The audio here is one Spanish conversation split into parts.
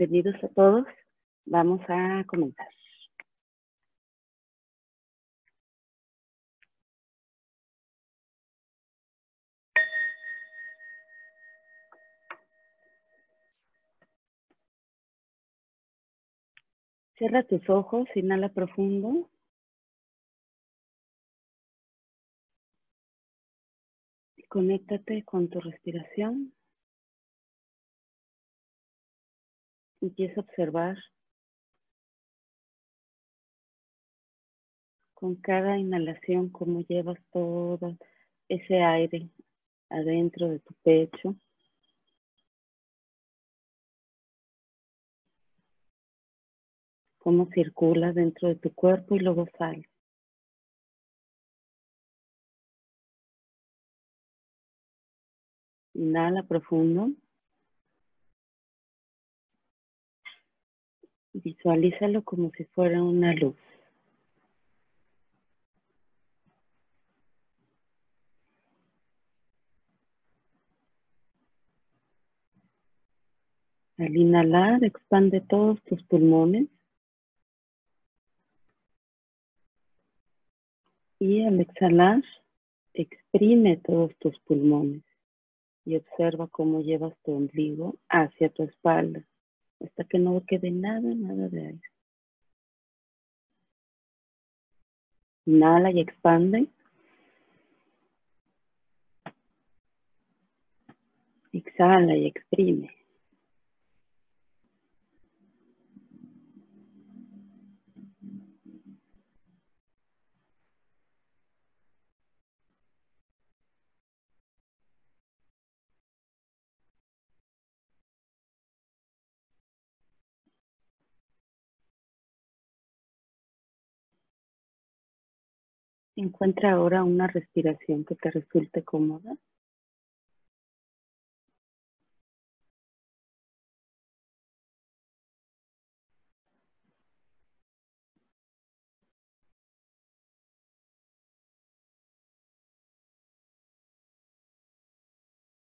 Bienvenidos a todos. Vamos a comenzar. Cierra tus ojos, inhala profundo. Conéctate con tu respiración. Empieza a observar con cada inhalación cómo llevas todo ese aire adentro de tu pecho. Cómo circula dentro de tu cuerpo y luego sale. Inhala profundo. Visualízalo como si fuera una luz. Al inhalar, expande todos tus pulmones. Y al exhalar, exprime todos tus pulmones y observa cómo llevas tu ombligo hacia tu espalda hasta que no quede nada, nada de aire. Inhala y expande. Exhala y exprime. Encuentra ahora una respiración que te resulte cómoda.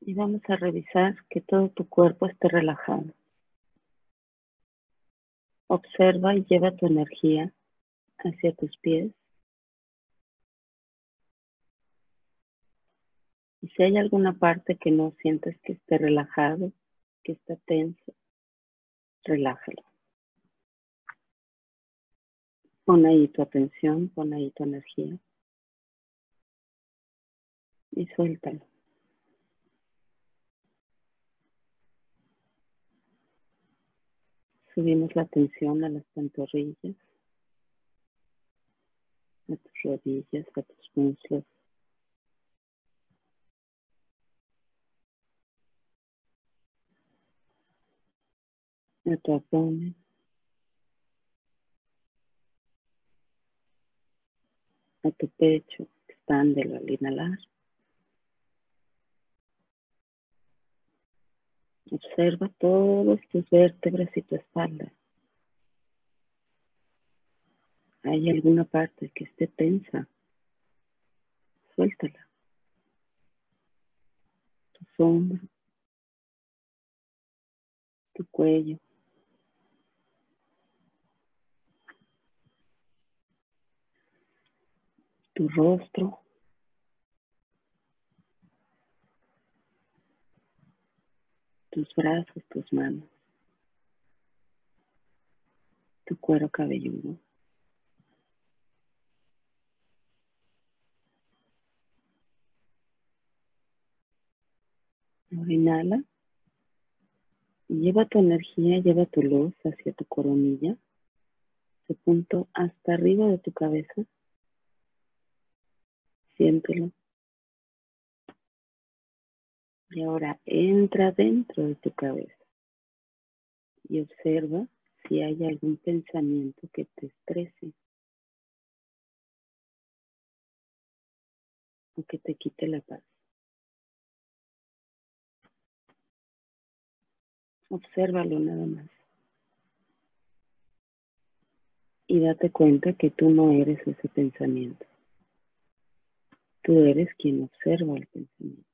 Y vamos a revisar que todo tu cuerpo esté relajado. Observa y lleva tu energía hacia tus pies. Si hay alguna parte que no sientes que esté relajado, que está tenso, relájalo. Pon ahí tu atención, pon ahí tu energía. Y suéltalo. Subimos la atención a las pantorrillas, a tus rodillas, a tus muslos, a tu abdomen. A tu pecho, expándelo al inhalar. Observa todas tus vértebras y tu espalda. ¿Hay alguna parte que esté tensa? Suéltala. Tu sombra, tu cuello, tu rostro. Tus brazos, tus manos. Tu cuero cabelludo. inhala. Y lleva tu energía, lleva tu luz hacia tu coronilla. Ese punto hasta arriba de tu cabeza siéntelo. Y ahora entra dentro de tu cabeza y observa si hay algún pensamiento que te estrese o que te quite la paz. Obsérvalo nada más. Y date cuenta que tú no eres ese pensamiento. Tú eres quien observa el pensamiento.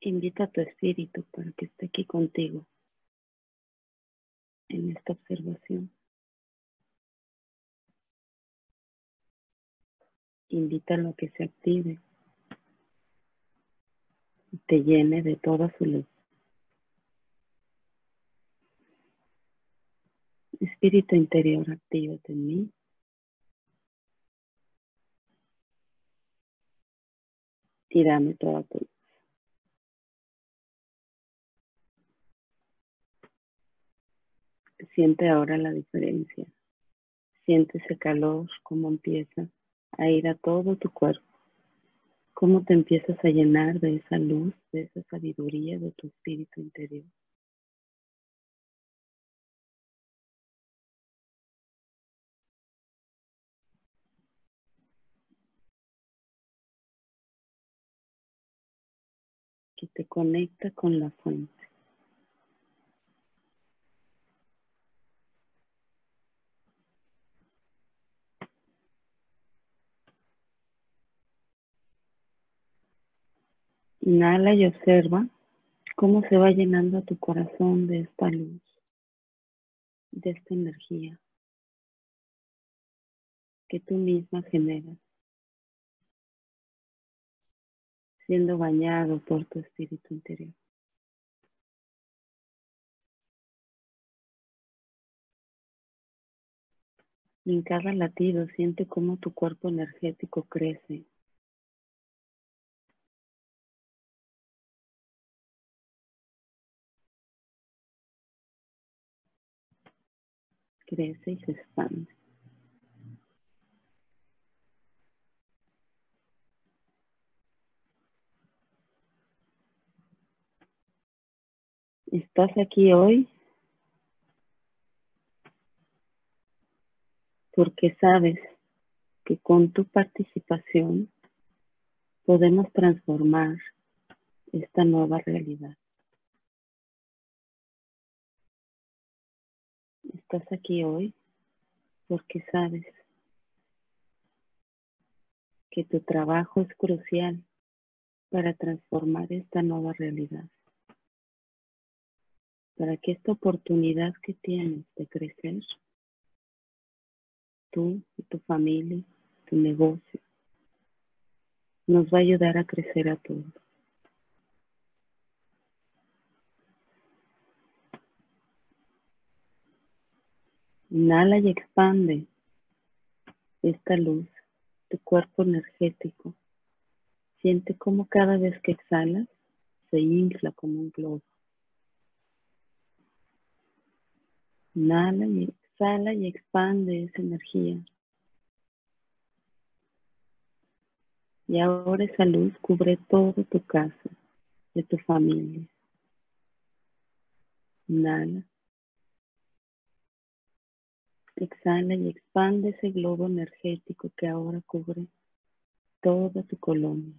Invita a tu espíritu para que esté aquí contigo en esta observación. Invítalo a que se active y te llene de toda su luz. Espíritu interior, actívate en mí. Y dame toda tu luz. Siente ahora la diferencia. Siente ese calor, cómo empieza a ir a todo tu cuerpo. Cómo te empiezas a llenar de esa luz, de esa sabiduría de tu espíritu interior. que te conecta con la fuente. Inhala y observa cómo se va llenando tu corazón de esta luz, de esta energía que tú misma generas, siendo bañado por tu espíritu interior. Y en cada latido siente cómo tu cuerpo energético crece crece y se expande. Estás aquí hoy porque sabes que con tu participación podemos transformar esta nueva realidad. Estás aquí hoy porque sabes que tu trabajo es crucial para transformar esta nueva realidad. Para que esta oportunidad que tienes de crecer, tú y tu familia, tu negocio, nos va a ayudar a crecer a todos. Inhala y expande esta luz, tu cuerpo energético. Siente cómo cada vez que exhalas se infla como un globo. Inhala y exhala y expande esa energía. Y ahora esa luz cubre toda tu casa, de tu familia. Inhala. Exhala y expande ese globo energético que ahora cubre toda tu colonia.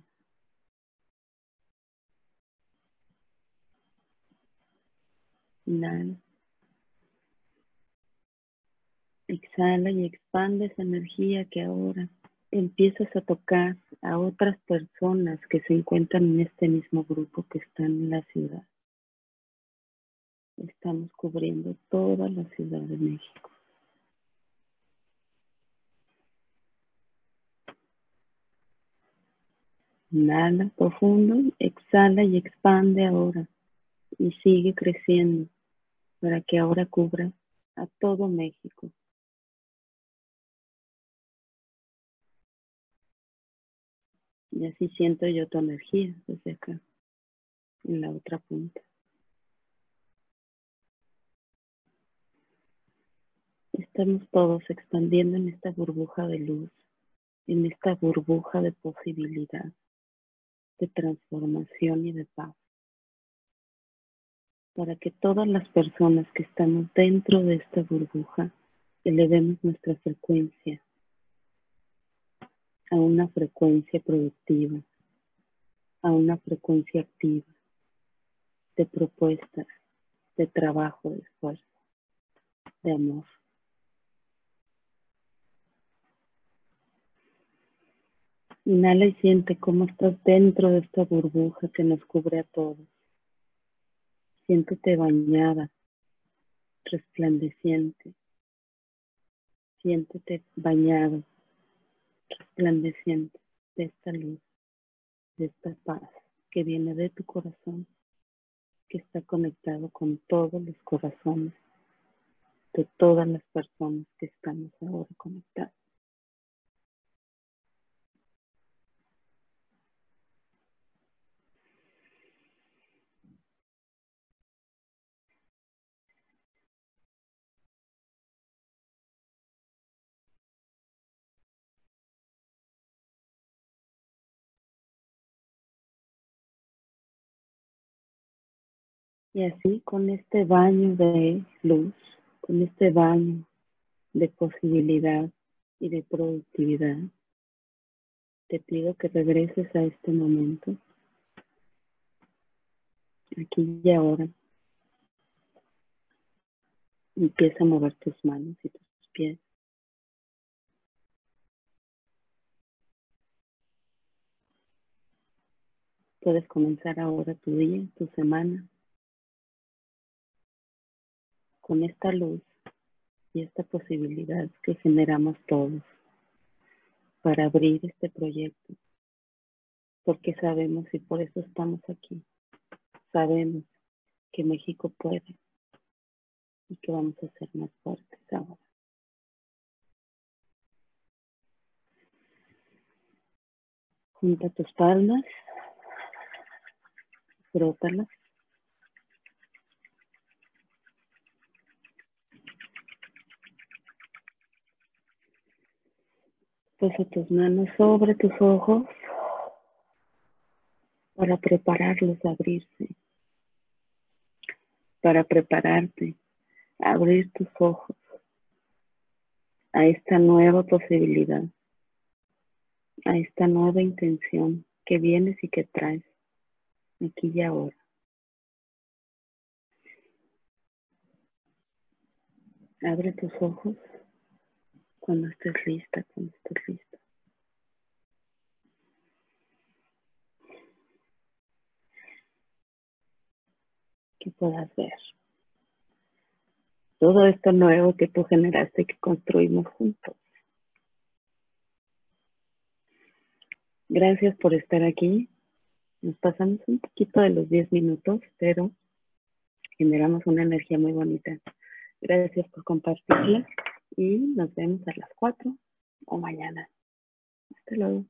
Inhala. Exhala y expande esa energía que ahora empiezas a tocar a otras personas que se encuentran en este mismo grupo que están en la ciudad. Estamos cubriendo toda la Ciudad de México. Inhala profundo, exhala y expande ahora. Y sigue creciendo para que ahora cubra a todo México. Y así siento yo tu energía desde acá, en la otra punta. Estamos todos expandiendo en esta burbuja de luz, en esta burbuja de posibilidad de transformación y de paz. Para que todas las personas que estamos dentro de esta burbuja elevemos nuestra frecuencia a una frecuencia productiva, a una frecuencia activa, de propuestas, de trabajo, de esfuerzo, de amor. Inhala y siente cómo estás dentro de esta burbuja que nos cubre a todos. Siéntete bañada, resplandeciente. Siéntete bañado, resplandeciente de esta luz, de esta paz que viene de tu corazón, que está conectado con todos los corazones de todas las personas que estamos ahora conectadas. Y así con este baño de luz, con este baño de posibilidad y de productividad, te pido que regreses a este momento, aquí y ahora. Empieza a mover tus manos y tus pies. Puedes comenzar ahora tu día, tu semana, con esta luz y esta posibilidad que generamos todos para abrir este proyecto, porque sabemos y por eso estamos aquí, sabemos que México puede y que vamos a ser más fuertes ahora. Junta tus palmas, frótalas. Posa tus manos sobre tus ojos para prepararlos a abrirse, para prepararte a abrir tus ojos a esta nueva posibilidad, a esta nueva intención que vienes y que traes aquí y ahora. Abre tus ojos cuando estés lista, cuando estés lista. Que puedas ver todo esto nuevo que tú generaste, que construimos juntos. Gracias por estar aquí. Nos pasamos un poquito de los 10 minutos, pero generamos una energía muy bonita. Gracias por compartirla y nos vemos a las 4 o mañana. Hasta luego.